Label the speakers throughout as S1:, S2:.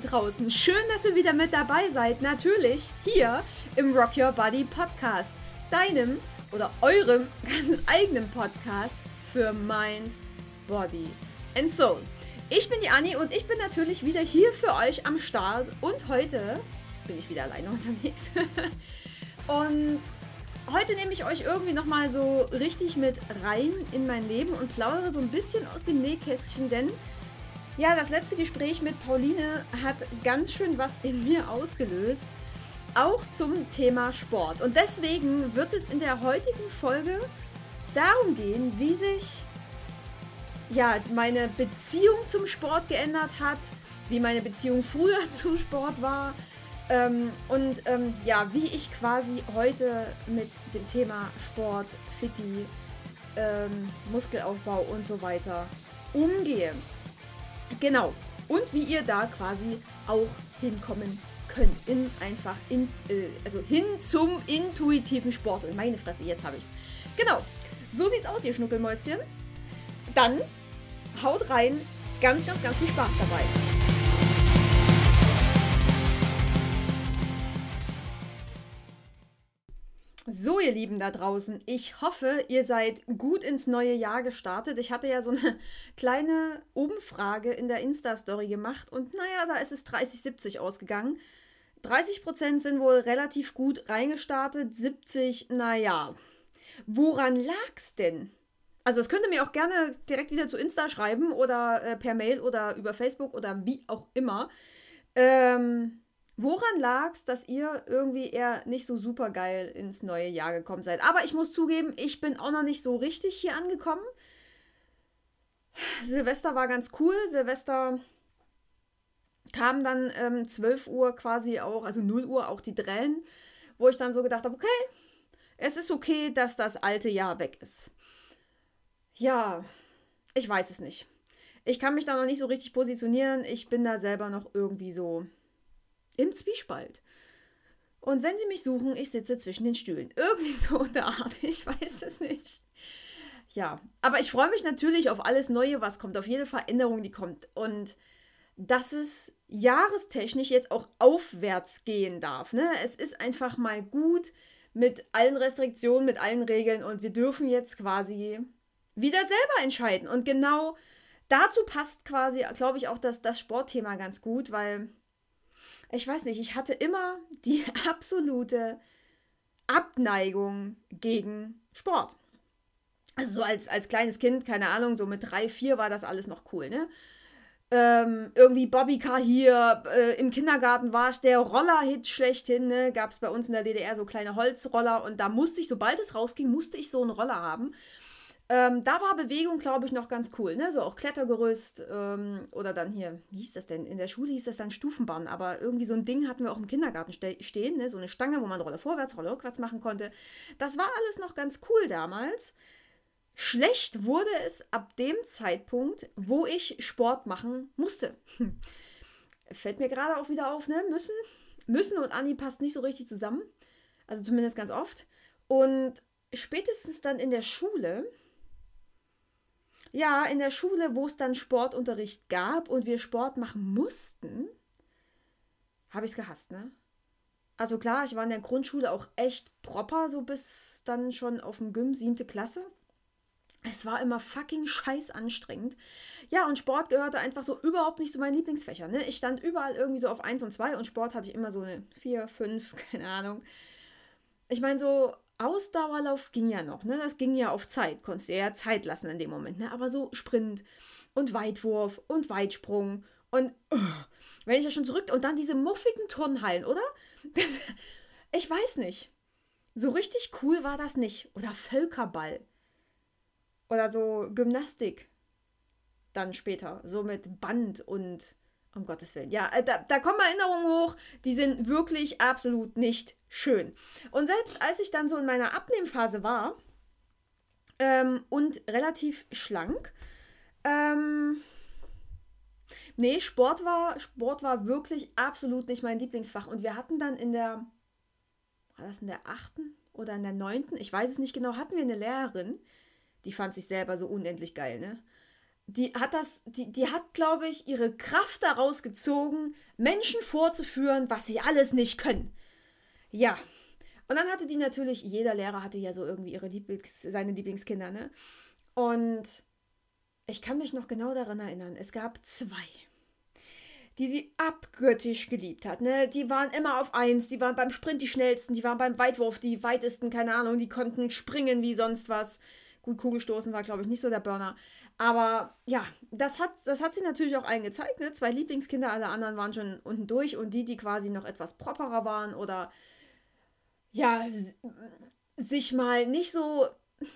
S1: Draußen. Schön, dass ihr wieder mit dabei seid. Natürlich hier im Rock Your Body Podcast. Deinem oder eurem ganz eigenen Podcast für Mind, Body and Soul. Ich bin die Anni und ich bin natürlich wieder hier für euch am Start. Und heute bin ich wieder alleine unterwegs. und heute nehme ich euch irgendwie nochmal so richtig mit rein in mein Leben und plaudere so ein bisschen aus dem Nähkästchen, denn ja, das letzte Gespräch mit Pauline hat ganz schön was in mir ausgelöst. Auch zum Thema Sport. Und deswegen wird es in der heutigen Folge darum gehen, wie sich ja, meine Beziehung zum Sport geändert hat, wie meine Beziehung früher zum Sport war ähm, und ähm, ja, wie ich quasi heute mit dem Thema Sport, Fitti, ähm, Muskelaufbau und so weiter umgehe. Genau. Und wie ihr da quasi auch hinkommen könnt. In einfach in, äh, also hin zum intuitiven Sport. Und meine Fresse, jetzt habe ich's. Genau. So sieht's aus, ihr Schnuckelmäuschen. Dann haut rein. Ganz, ganz, ganz viel Spaß dabei. So, ihr Lieben da draußen, ich hoffe, ihr seid gut ins neue Jahr gestartet. Ich hatte ja so eine kleine Umfrage in der Insta-Story gemacht und naja, da ist es 30-70 ausgegangen. 30% sind wohl relativ gut reingestartet, 70, naja. Woran lag's denn? Also, das könnt ihr mir auch gerne direkt wieder zu Insta schreiben oder äh, per Mail oder über Facebook oder wie auch immer. Ähm, Woran lag es, dass ihr irgendwie eher nicht so super geil ins neue Jahr gekommen seid? Aber ich muss zugeben, ich bin auch noch nicht so richtig hier angekommen. Silvester war ganz cool. Silvester kam dann ähm, 12 Uhr quasi auch, also 0 Uhr auch die Tränen, wo ich dann so gedacht habe, okay, es ist okay, dass das alte Jahr weg ist. Ja, ich weiß es nicht. Ich kann mich da noch nicht so richtig positionieren. Ich bin da selber noch irgendwie so im Zwiespalt. Und wenn sie mich suchen, ich sitze zwischen den Stühlen. Irgendwie so eine Art, ich weiß es nicht. Ja, aber ich freue mich natürlich auf alles Neue, was kommt, auf jede Veränderung, die kommt. Und dass es jahrestechnisch jetzt auch aufwärts gehen darf. Ne? Es ist einfach mal gut mit allen Restriktionen, mit allen Regeln und wir dürfen jetzt quasi wieder selber entscheiden. Und genau dazu passt quasi, glaube ich, auch das, das Sportthema ganz gut, weil ich weiß nicht, ich hatte immer die absolute Abneigung gegen Sport. Also so als, als kleines Kind, keine Ahnung, so mit drei, vier war das alles noch cool, ne? Ähm, irgendwie Bobbycar hier, äh, im Kindergarten war ich der Roller-Hit schlechthin, ne? Gab es bei uns in der DDR so kleine Holzroller und da musste ich, sobald es rausging, musste ich so einen Roller haben. Ähm, da war Bewegung, glaube ich, noch ganz cool. Ne? So auch Klettergerüst ähm, oder dann hier, wie hieß das denn? In der Schule hieß das dann Stufenbahn, aber irgendwie so ein Ding hatten wir auch im Kindergarten ste stehen. Ne? So eine Stange, wo man Rolle vorwärts, Rolle rückwärts machen konnte. Das war alles noch ganz cool damals. Schlecht wurde es ab dem Zeitpunkt, wo ich Sport machen musste. Fällt mir gerade auch wieder auf, ne? Müssen. Müssen und Anni passt nicht so richtig zusammen. Also zumindest ganz oft. Und spätestens dann in der Schule ja, in der Schule, wo es dann Sportunterricht gab und wir Sport machen mussten, habe ich es gehasst, ne? Also klar, ich war in der Grundschule auch echt proper, so bis dann schon auf dem Gym, siebte Klasse. Es war immer fucking scheiß anstrengend. Ja, und Sport gehörte einfach so überhaupt nicht zu meinen Lieblingsfächern. Ne? Ich stand überall irgendwie so auf 1 und 2 und Sport hatte ich immer so eine 4, 5, keine Ahnung. Ich meine, so Ausdauerlauf ging ja noch, ne? Das ging ja auf Zeit. Konntest dir ja Zeit lassen in dem Moment, ne? Aber so Sprint und Weitwurf und Weitsprung und uh, wenn ich ja schon zurück und dann diese muffigen Turnhallen, oder? Das, ich weiß nicht. So richtig cool war das nicht. Oder Völkerball. Oder so Gymnastik. Dann später. So mit Band und um Gottes Willen. Ja, äh, da, da kommen Erinnerungen hoch, die sind wirklich absolut nicht schön. Und selbst als ich dann so in meiner Abnehmphase war ähm, und relativ schlank, ähm, nee, Sport war, Sport war wirklich absolut nicht mein Lieblingsfach. Und wir hatten dann in der, war das in der achten oder in der neunten, ich weiß es nicht genau, hatten wir eine Lehrerin, die fand sich selber so unendlich geil, ne? Die hat das, die, die hat, glaube ich, ihre Kraft daraus gezogen, Menschen vorzuführen, was sie alles nicht können. Ja. Und dann hatte die natürlich, jeder Lehrer hatte ja so irgendwie ihre Lieblings, seine Lieblingskinder, ne? Und ich kann mich noch genau daran erinnern, es gab zwei, die sie abgöttisch geliebt hat. Ne? Die waren immer auf eins, die waren beim Sprint die schnellsten, die waren beim Weitwurf die weitesten, keine Ahnung, die konnten springen wie sonst was. Gut, Kugelstoßen war, glaube ich, nicht so der Burner. Aber ja, das hat, das hat sie natürlich auch allen gezeigt. Ne? Zwei Lieblingskinder, alle anderen waren schon unten durch und die, die quasi noch etwas properer waren oder ja, sich mal nicht so,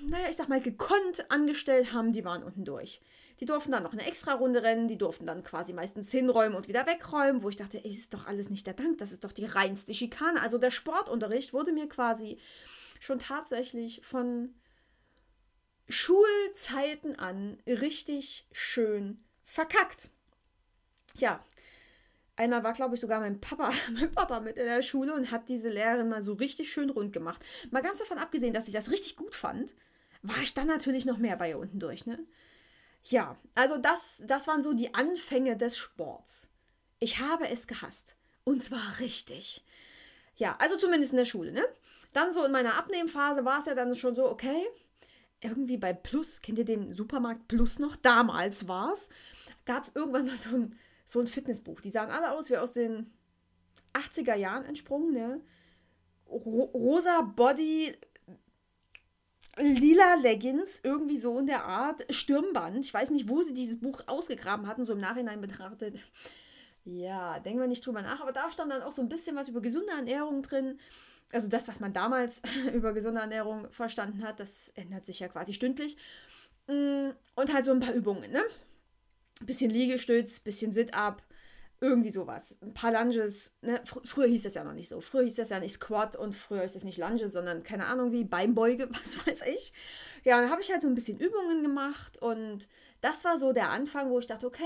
S1: naja, ich sag mal, gekonnt angestellt haben, die waren unten durch. Die durften dann noch eine extra Runde rennen, die durften dann quasi meistens hinräumen und wieder wegräumen, wo ich dachte, ey, ist doch alles nicht der Dank, das ist doch die reinste Schikane. Also der Sportunterricht wurde mir quasi schon tatsächlich von Schulzeiten an richtig schön verkackt. Ja, einmal war, glaube ich, sogar mein Papa, mein Papa mit in der Schule und hat diese Lehrerin mal so richtig schön rund gemacht. Mal ganz davon abgesehen, dass ich das richtig gut fand, war ich dann natürlich noch mehr bei ihr unten durch, ne? Ja, also das, das waren so die Anfänge des Sports. Ich habe es gehasst. Und zwar richtig. Ja, also zumindest in der Schule, ne? Dann so in meiner Abnehmphase war es ja dann schon so, okay, irgendwie bei Plus, kennt ihr den Supermarkt Plus noch? Damals war es. Gab es irgendwann mal so ein, so ein Fitnessbuch. Die sahen alle aus wie aus den 80er Jahren entsprungen, ne? Ro rosa Body, lila Leggings, irgendwie so in der Art, Stirnband. Ich weiß nicht, wo sie dieses Buch ausgegraben hatten, so im Nachhinein betrachtet. Ja, denken wir nicht drüber nach, aber da stand dann auch so ein bisschen was über gesunde Ernährung drin also das, was man damals über gesunde Ernährung verstanden hat, das ändert sich ja quasi stündlich. Mm, und halt so ein paar Übungen, ne? Bisschen Liegestütz, bisschen Sit-Up, irgendwie sowas. Ein paar Lunges. Ne? Fr früher hieß das ja noch nicht so. Früher hieß das ja nicht Squat und früher ist es nicht Lunges, sondern keine Ahnung wie, Beinbeuge, was weiß ich. Ja, und dann habe ich halt so ein bisschen Übungen gemacht und das war so der Anfang, wo ich dachte, okay,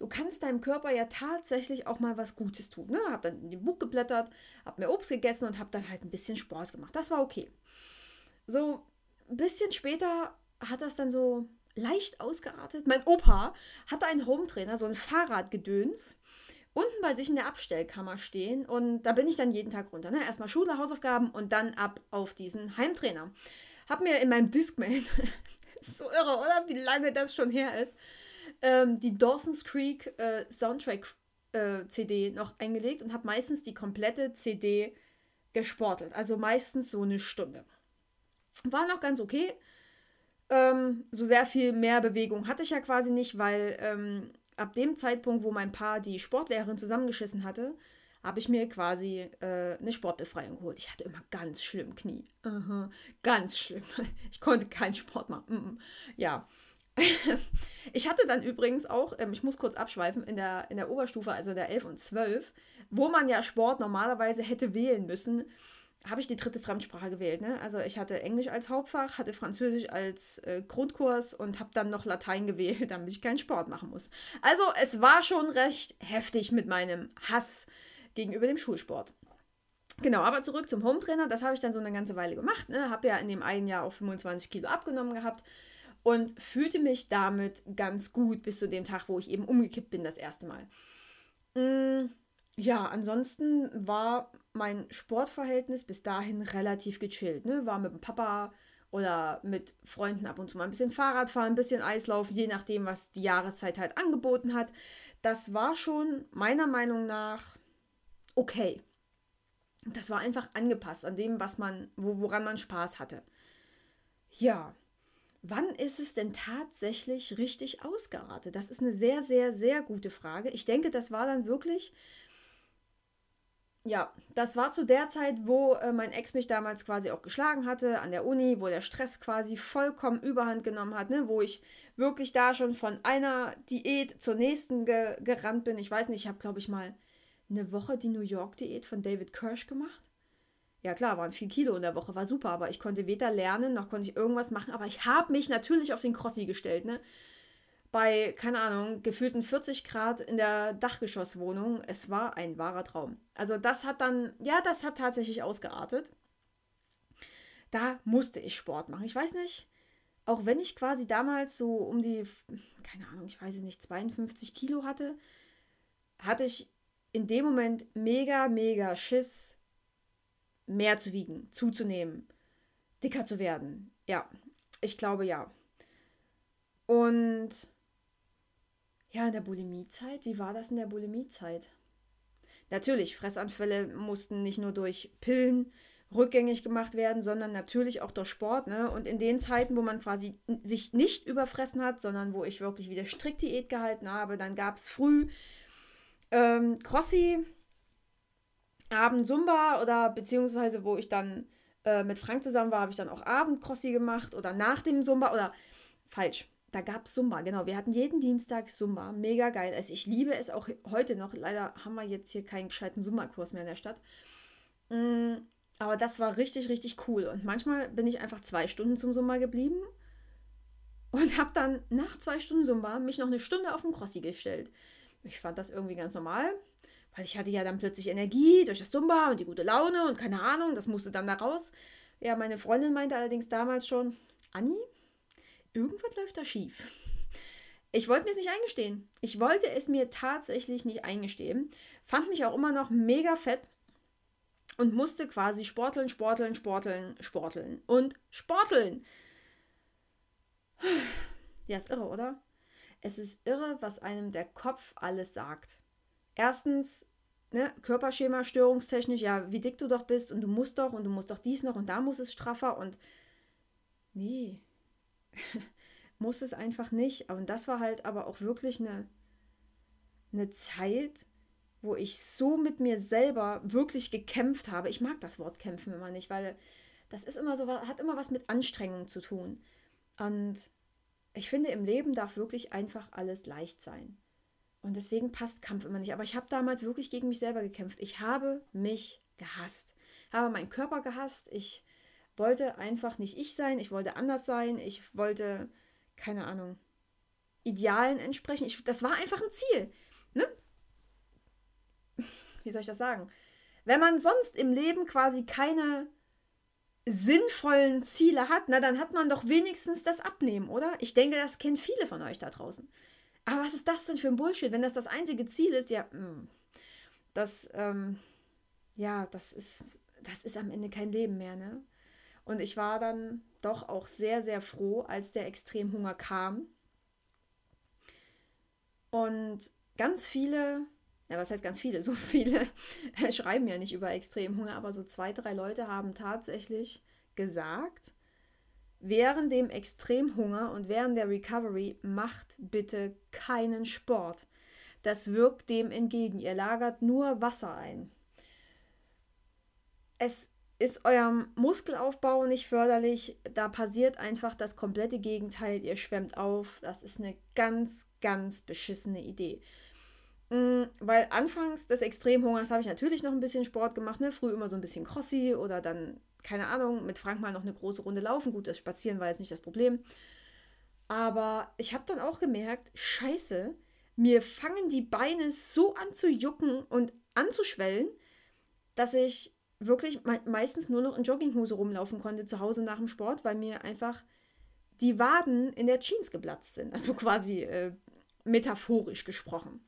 S1: du kannst deinem Körper ja tatsächlich auch mal was Gutes tun. Ne? Hab dann in dem Buch geblättert, hab mir Obst gegessen und hab dann halt ein bisschen Sport gemacht. Das war okay. So ein bisschen später hat das dann so leicht ausgeartet. Mein Opa hatte einen Hometrainer, so ein Fahrradgedöns, unten bei sich in der Abstellkammer stehen und da bin ich dann jeden Tag runter. Ne? Erstmal Schule, Hausaufgaben und dann ab auf diesen Heimtrainer. Hab mir in meinem Discman, so irre, oder? Wie lange das schon her ist, ähm, die Dawson's Creek äh, Soundtrack äh, CD noch eingelegt und habe meistens die komplette CD gesportelt. Also meistens so eine Stunde. War noch ganz okay. Ähm, so sehr viel mehr Bewegung hatte ich ja quasi nicht, weil ähm, ab dem Zeitpunkt, wo mein Paar die Sportlehrerin zusammengeschissen hatte, habe ich mir quasi äh, eine Sportbefreiung geholt. Ich hatte immer ganz schlimm Knie. Uh -huh. Ganz schlimm. Ich konnte keinen Sport machen. Mm -mm. Ja. ich hatte dann übrigens auch, ähm, ich muss kurz abschweifen, in der, in der Oberstufe, also der 11 und 12, wo man ja Sport normalerweise hätte wählen müssen, habe ich die dritte Fremdsprache gewählt. Ne? Also ich hatte Englisch als Hauptfach, hatte Französisch als äh, Grundkurs und habe dann noch Latein gewählt, damit ich keinen Sport machen muss. Also es war schon recht heftig mit meinem Hass gegenüber dem Schulsport. Genau, aber zurück zum Hometrainer. Das habe ich dann so eine ganze Weile gemacht. Ne? Habe ja in dem einen Jahr auch 25 Kilo abgenommen gehabt und fühlte mich damit ganz gut bis zu dem Tag, wo ich eben umgekippt bin das erste Mal. Mm, ja, ansonsten war mein Sportverhältnis bis dahin relativ gechillt. Ne? War mit dem Papa oder mit Freunden ab und zu mal ein bisschen Fahrrad fahren, ein bisschen Eislaufen, je nachdem, was die Jahreszeit halt angeboten hat. Das war schon meiner Meinung nach okay. Das war einfach angepasst an dem, was man, woran man Spaß hatte. Ja, Wann ist es denn tatsächlich richtig ausgeartet? Das ist eine sehr, sehr, sehr gute Frage. Ich denke, das war dann wirklich, ja, das war zu der Zeit, wo äh, mein Ex mich damals quasi auch geschlagen hatte, an der Uni, wo der Stress quasi vollkommen überhand genommen hat, ne? wo ich wirklich da schon von einer Diät zur nächsten ge gerannt bin. Ich weiß nicht, ich habe, glaube ich, mal eine Woche die New York-Diät von David Kirsch gemacht. Ja klar, waren viel Kilo in der Woche, war super, aber ich konnte weder lernen, noch konnte ich irgendwas machen. Aber ich habe mich natürlich auf den Crossi gestellt, ne? Bei, keine Ahnung, gefühlten 40 Grad in der Dachgeschosswohnung. Es war ein wahrer Traum. Also das hat dann, ja, das hat tatsächlich ausgeartet. Da musste ich Sport machen. Ich weiß nicht, auch wenn ich quasi damals so um die, keine Ahnung, ich weiß es nicht, 52 Kilo hatte, hatte ich in dem Moment mega, mega Schiss, mehr zu wiegen, zuzunehmen, dicker zu werden. Ja, ich glaube ja. Und ja, in der Bulimiezeit, wie war das in der Bulimiezeit? Natürlich, Fressanfälle mussten nicht nur durch Pillen rückgängig gemacht werden, sondern natürlich auch durch Sport. Ne? Und in den Zeiten, wo man quasi sich nicht überfressen hat, sondern wo ich wirklich wieder strikt Diät gehalten habe, dann gab es früh ähm, Crossi, Abend Zumba oder beziehungsweise wo ich dann äh, mit Frank zusammen war, habe ich dann auch Abend Crossi gemacht oder nach dem Zumba oder falsch. Da gab es Zumba, genau. Wir hatten jeden Dienstag Zumba. Mega geil. Also ich liebe es auch heute noch. Leider haben wir jetzt hier keinen gescheiten Zumba-Kurs mehr in der Stadt. Mm, aber das war richtig, richtig cool. Und manchmal bin ich einfach zwei Stunden zum Zumba geblieben und habe dann nach zwei Stunden Zumba mich noch eine Stunde auf den Crossi gestellt. Ich fand das irgendwie ganz normal, weil ich hatte ja dann plötzlich Energie durch das Zumba und die gute Laune und keine Ahnung, das musste dann da raus. Ja, meine Freundin meinte allerdings damals schon, Anni, irgendwas läuft da schief. Ich wollte mir es nicht eingestehen. Ich wollte es mir tatsächlich nicht eingestehen. Fand mich auch immer noch mega fett und musste quasi sporteln, sporteln, sporteln, sporteln und sporteln. Ja, ist irre, oder? Es ist irre, was einem der Kopf alles sagt. Erstens, ne, Körperschema, störungstechnisch, ja, wie dick du doch bist und du musst doch und du musst doch dies noch und da muss es straffer und nee, muss es einfach nicht. Und das war halt aber auch wirklich eine, eine Zeit, wo ich so mit mir selber wirklich gekämpft habe. Ich mag das Wort kämpfen immer nicht, weil das ist immer so, hat immer was mit Anstrengung zu tun. Und ich finde, im Leben darf wirklich einfach alles leicht sein. Und deswegen passt Kampf immer nicht. Aber ich habe damals wirklich gegen mich selber gekämpft. Ich habe mich gehasst. Ich habe meinen Körper gehasst. Ich wollte einfach nicht ich sein. Ich wollte anders sein. Ich wollte, keine Ahnung, Idealen entsprechen. Ich, das war einfach ein Ziel. Ne? Wie soll ich das sagen? Wenn man sonst im Leben quasi keine sinnvollen Ziele hat, na dann hat man doch wenigstens das Abnehmen, oder? Ich denke, das kennen viele von euch da draußen. Aber was ist das denn für ein Bullshit, wenn das das einzige Ziel ist? Ja, mm, das, ähm, ja, das ist, das ist am Ende kein Leben mehr, ne? Und ich war dann doch auch sehr, sehr froh, als der Extremhunger kam. Und ganz viele ja, was heißt ganz viele? So viele schreiben ja nicht über Extremhunger, aber so zwei, drei Leute haben tatsächlich gesagt, während dem Extremhunger und während der Recovery macht bitte keinen Sport. Das wirkt dem entgegen. Ihr lagert nur Wasser ein. Es ist eurem Muskelaufbau nicht förderlich. Da passiert einfach das komplette Gegenteil. Ihr schwemmt auf. Das ist eine ganz, ganz beschissene Idee. Mm, weil anfangs des Extremhungers habe ich natürlich noch ein bisschen Sport gemacht, ne? Früh immer so ein bisschen Crossi oder dann, keine Ahnung, mit Frank mal noch eine große Runde laufen. Gut, das Spazieren war jetzt nicht das Problem. Aber ich habe dann auch gemerkt, scheiße, mir fangen die Beine so an zu jucken und anzuschwellen, dass ich wirklich me meistens nur noch in Jogginghose rumlaufen konnte zu Hause nach dem Sport, weil mir einfach die Waden in der Jeans geplatzt sind. Also quasi äh, metaphorisch gesprochen.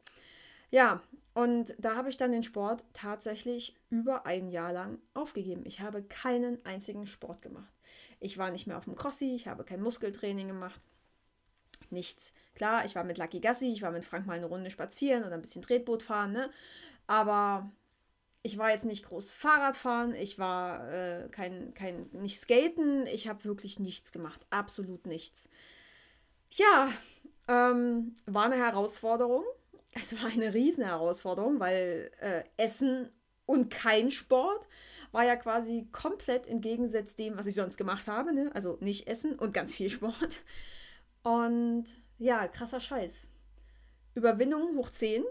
S1: Ja, und da habe ich dann den Sport tatsächlich über ein Jahr lang aufgegeben. Ich habe keinen einzigen Sport gemacht. Ich war nicht mehr auf dem Crossi, ich habe kein Muskeltraining gemacht. Nichts. Klar, ich war mit Lucky Gassi, ich war mit Frank mal eine Runde spazieren oder ein bisschen Tretboot fahren, ne? Aber ich war jetzt nicht groß Fahrrad fahren, ich war äh, kein, kein, nicht skaten, ich habe wirklich nichts gemacht. Absolut nichts. Ja, ähm, war eine Herausforderung es war eine riesen Herausforderung, weil äh, Essen und kein Sport war ja quasi komplett entgegensetzt dem, was ich sonst gemacht habe. Ne? Also nicht Essen und ganz viel Sport. Und ja, krasser Scheiß. Überwindung hoch 10.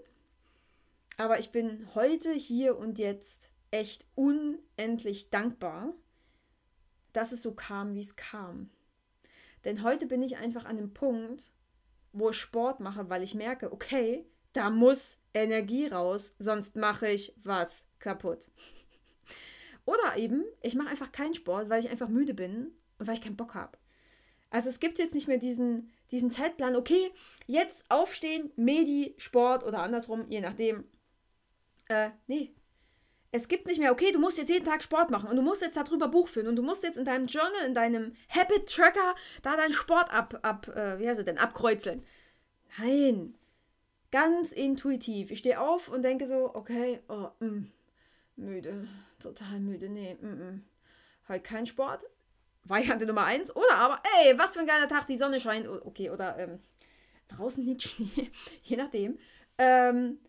S1: Aber ich bin heute hier und jetzt echt unendlich dankbar, dass es so kam, wie es kam. Denn heute bin ich einfach an dem Punkt, wo ich Sport mache, weil ich merke, okay, da muss Energie raus, sonst mache ich was kaputt. Oder eben, ich mache einfach keinen Sport, weil ich einfach müde bin und weil ich keinen Bock habe. Also es gibt jetzt nicht mehr diesen, diesen Zeitplan, okay, jetzt aufstehen, Medi, Sport oder andersrum, je nachdem. Äh, nee. Es gibt nicht mehr, okay, du musst jetzt jeden Tag Sport machen und du musst jetzt darüber Buch führen und du musst jetzt in deinem Journal, in deinem Habit Tracker da deinen Sport ab, ab äh, wie heißt es denn, abkreuzeln. Nein. Ganz intuitiv. Ich stehe auf und denke so, okay, oh, mh, mm, müde, total müde, nee, mh, mm, mh. Mm. Halt kein Sport, Variante Nummer eins. Oder aber, ey, was für ein geiler Tag, die Sonne scheint. Okay, oder ähm, draußen liegt Schnee, je nachdem. Ähm,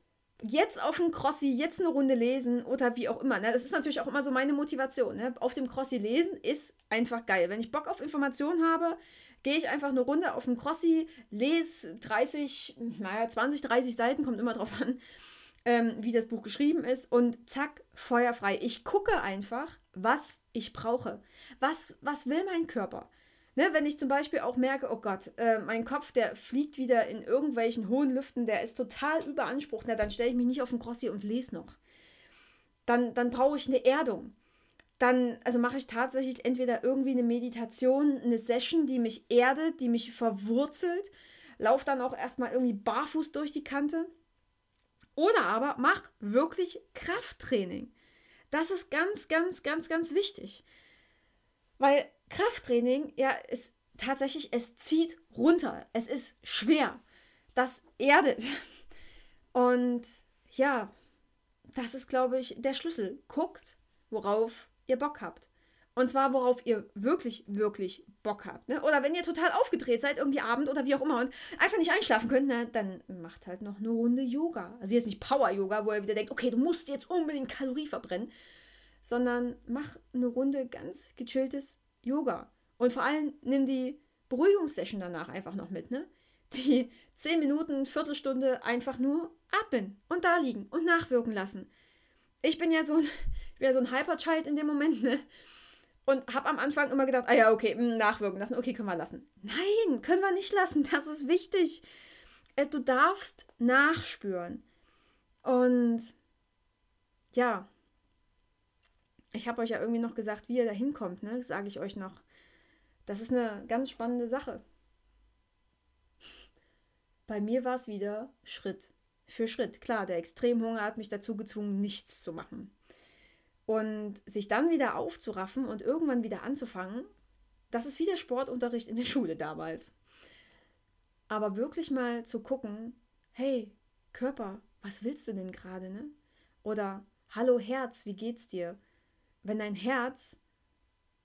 S1: jetzt auf dem Crossi, jetzt eine Runde lesen oder wie auch immer. Ne? Das ist natürlich auch immer so meine Motivation. Ne? Auf dem Crossi lesen ist einfach geil. Wenn ich Bock auf Informationen habe, gehe ich einfach eine Runde auf dem Crossi, lese 30, naja, 20, 30 Seiten, kommt immer drauf an ähm, wie das Buch geschrieben ist und zack, feuerfrei. Ich gucke einfach, was ich brauche. Was, was will mein Körper? Ne, wenn ich zum Beispiel auch merke, oh Gott, äh, mein Kopf, der fliegt wieder in irgendwelchen hohen Lüften, der ist total überansprucht, na, dann stelle ich mich nicht auf den Crossi und lese noch. Dann, dann brauche ich eine Erdung. Dann, also mache ich tatsächlich entweder irgendwie eine Meditation, eine Session, die mich erdet, die mich verwurzelt, laufe dann auch erstmal irgendwie barfuß durch die Kante oder aber mach wirklich Krafttraining. Das ist ganz, ganz, ganz, ganz wichtig. Weil Krafttraining, ja, ist tatsächlich, es zieht runter. Es ist schwer. Das erdet. Und ja, das ist, glaube ich, der Schlüssel. Guckt, worauf ihr Bock habt. Und zwar, worauf ihr wirklich, wirklich Bock habt. Ne? Oder wenn ihr total aufgedreht seid, irgendwie Abend oder wie auch immer und einfach nicht einschlafen könnt, ne? dann macht halt noch eine Runde Yoga. Also jetzt nicht Power-Yoga, wo ihr wieder denkt, okay, du musst jetzt unbedingt Kalorie verbrennen, sondern mach eine Runde ganz gechilltes Yoga. Und vor allem nimm die Beruhigungssession danach einfach noch mit. Ne? Die 10 Minuten, Viertelstunde einfach nur atmen und da liegen und nachwirken lassen. Ich bin ja so ein, ja so ein Hyperchild in dem Moment, ne? Und habe am Anfang immer gedacht, ah ja, okay, hm, nachwirken lassen, okay, können wir lassen. Nein, können wir nicht lassen, das ist wichtig. Äh, du darfst nachspüren. Und ja, ich habe euch ja irgendwie noch gesagt, wie ihr da hinkommt, ne? Sage ich euch noch. Das ist eine ganz spannende Sache. Bei mir war es wieder Schritt für Schritt. Klar, der Extremhunger hat mich dazu gezwungen, nichts zu machen. Und sich dann wieder aufzuraffen und irgendwann wieder anzufangen, das ist wie der Sportunterricht in der Schule damals. Aber wirklich mal zu gucken, hey, Körper, was willst du denn gerade, ne? Oder hallo Herz, wie geht's dir? Wenn dein Herz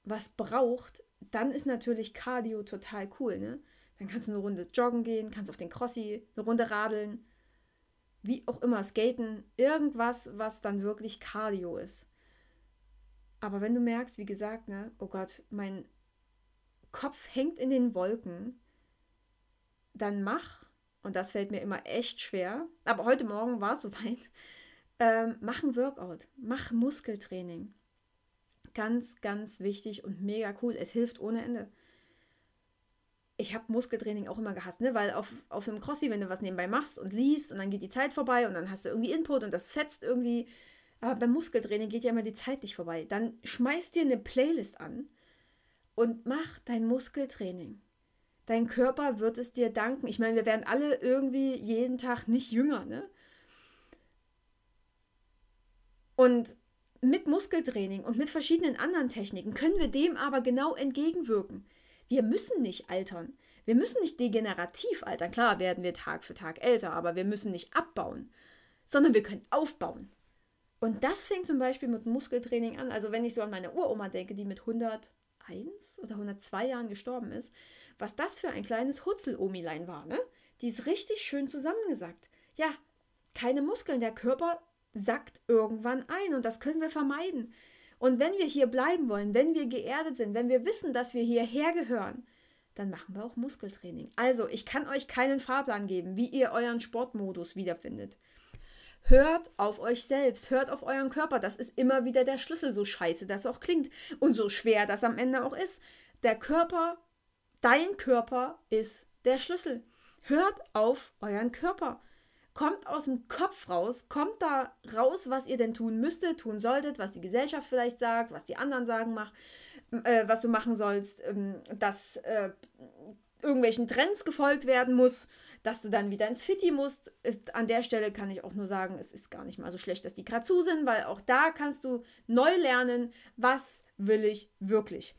S1: was braucht, dann ist natürlich Cardio total cool, ne? Dann kannst du eine Runde joggen gehen, kannst auf den Crossi eine Runde radeln, wie auch immer, skaten, irgendwas, was dann wirklich Cardio ist. Aber wenn du merkst, wie gesagt, ne, oh Gott, mein Kopf hängt in den Wolken, dann mach, und das fällt mir immer echt schwer, aber heute Morgen war es soweit, ähm, mach ein Workout, mach Muskeltraining. Ganz, ganz wichtig und mega cool. Es hilft ohne Ende. Ich habe Muskeltraining auch immer gehasst, ne? weil auf, auf einem Crossi, wenn du was nebenbei machst und liest und dann geht die Zeit vorbei und dann hast du irgendwie Input und das fetzt irgendwie aber beim Muskeltraining geht ja immer die Zeit nicht vorbei. Dann schmeiß dir eine Playlist an und mach dein Muskeltraining. Dein Körper wird es dir danken. Ich meine, wir werden alle irgendwie jeden Tag nicht jünger, ne? Und mit Muskeltraining und mit verschiedenen anderen Techniken können wir dem aber genau entgegenwirken. Wir müssen nicht altern. Wir müssen nicht degenerativ altern. Klar werden wir Tag für Tag älter, aber wir müssen nicht abbauen, sondern wir können aufbauen. Und das fängt zum Beispiel mit Muskeltraining an. Also wenn ich so an meine Uroma denke, die mit 101 oder 102 Jahren gestorben ist, was das für ein kleines Hutzel-Omilein war, ne? Die ist richtig schön zusammengesackt. Ja, keine Muskeln, der Körper sackt irgendwann ein und das können wir vermeiden. Und wenn wir hier bleiben wollen, wenn wir geerdet sind, wenn wir wissen, dass wir hierher gehören, dann machen wir auch Muskeltraining. Also, ich kann euch keinen Fahrplan geben, wie ihr euren Sportmodus wiederfindet. Hört auf euch selbst, hört auf euren Körper. Das ist immer wieder der Schlüssel, so scheiße das auch klingt und so schwer das am Ende auch ist. Der Körper, dein Körper ist der Schlüssel. Hört auf euren Körper. Kommt aus dem Kopf raus, kommt da raus, was ihr denn tun müsstet, tun solltet, was die Gesellschaft vielleicht sagt, was die anderen sagen macht. äh, was du machen sollst, ähm, dass äh, irgendwelchen Trends gefolgt werden muss, dass du dann wieder ins Fitti musst. An der Stelle kann ich auch nur sagen, es ist gar nicht mal so schlecht, dass die gerade zu sind, weil auch da kannst du neu lernen, was will ich wirklich.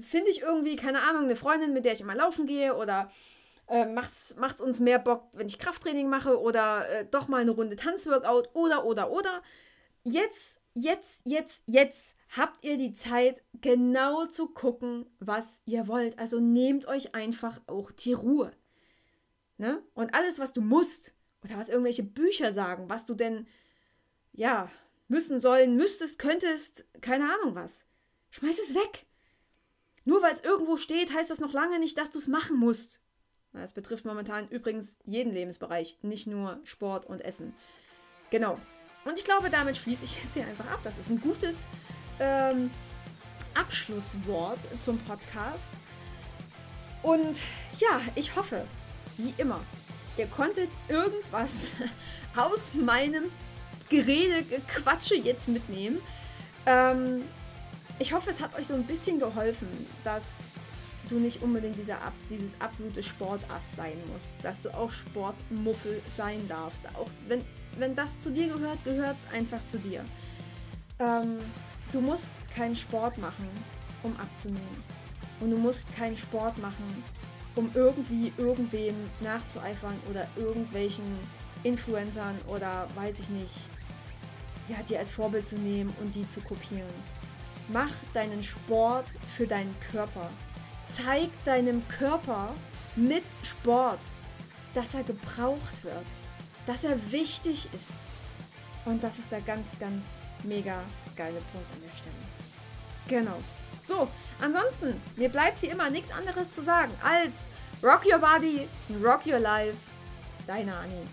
S1: Finde ich irgendwie, keine Ahnung, eine Freundin, mit der ich immer laufen gehe oder äh, macht es uns mehr Bock, wenn ich Krafttraining mache oder äh, doch mal eine Runde Tanzworkout oder, oder, oder. Jetzt, jetzt, jetzt, jetzt habt ihr die Zeit, genau zu gucken, was ihr wollt. Also nehmt euch einfach auch die Ruhe. Ne? Und alles, was du musst, oder was irgendwelche Bücher sagen, was du denn, ja, müssen sollen, müsstest, könntest, keine Ahnung was. Schmeiß es weg. Nur weil es irgendwo steht, heißt das noch lange nicht, dass du es machen musst. Das betrifft momentan übrigens jeden Lebensbereich, nicht nur Sport und Essen. Genau. Und ich glaube, damit schließe ich jetzt hier einfach ab. Das ist ein gutes ähm, Abschlusswort zum Podcast. Und ja, ich hoffe, wie immer, ihr konntet irgendwas aus meinem Gerede, Quatsche jetzt mitnehmen. Ähm, ich hoffe, es hat euch so ein bisschen geholfen, dass du nicht unbedingt dieser, dieses absolute Sportass sein musst, dass du auch Sportmuffel sein darfst. Auch wenn, wenn das zu dir gehört, gehört es einfach zu dir. Ähm, du musst keinen Sport machen, um abzunehmen. Und du musst keinen Sport machen, um irgendwie irgendwem nachzueifern oder irgendwelchen Influencern oder weiß ich nicht, ja, die als Vorbild zu nehmen und die zu kopieren. Mach deinen Sport für deinen Körper. Zeig deinem Körper mit Sport, dass er gebraucht wird, dass er wichtig ist. Und das ist der ganz, ganz mega geile Punkt an der Stelle. Genau. So, ansonsten, mir bleibt wie immer nichts anderes zu sagen als Rock Your Body, Rock Your Life, deine Annie.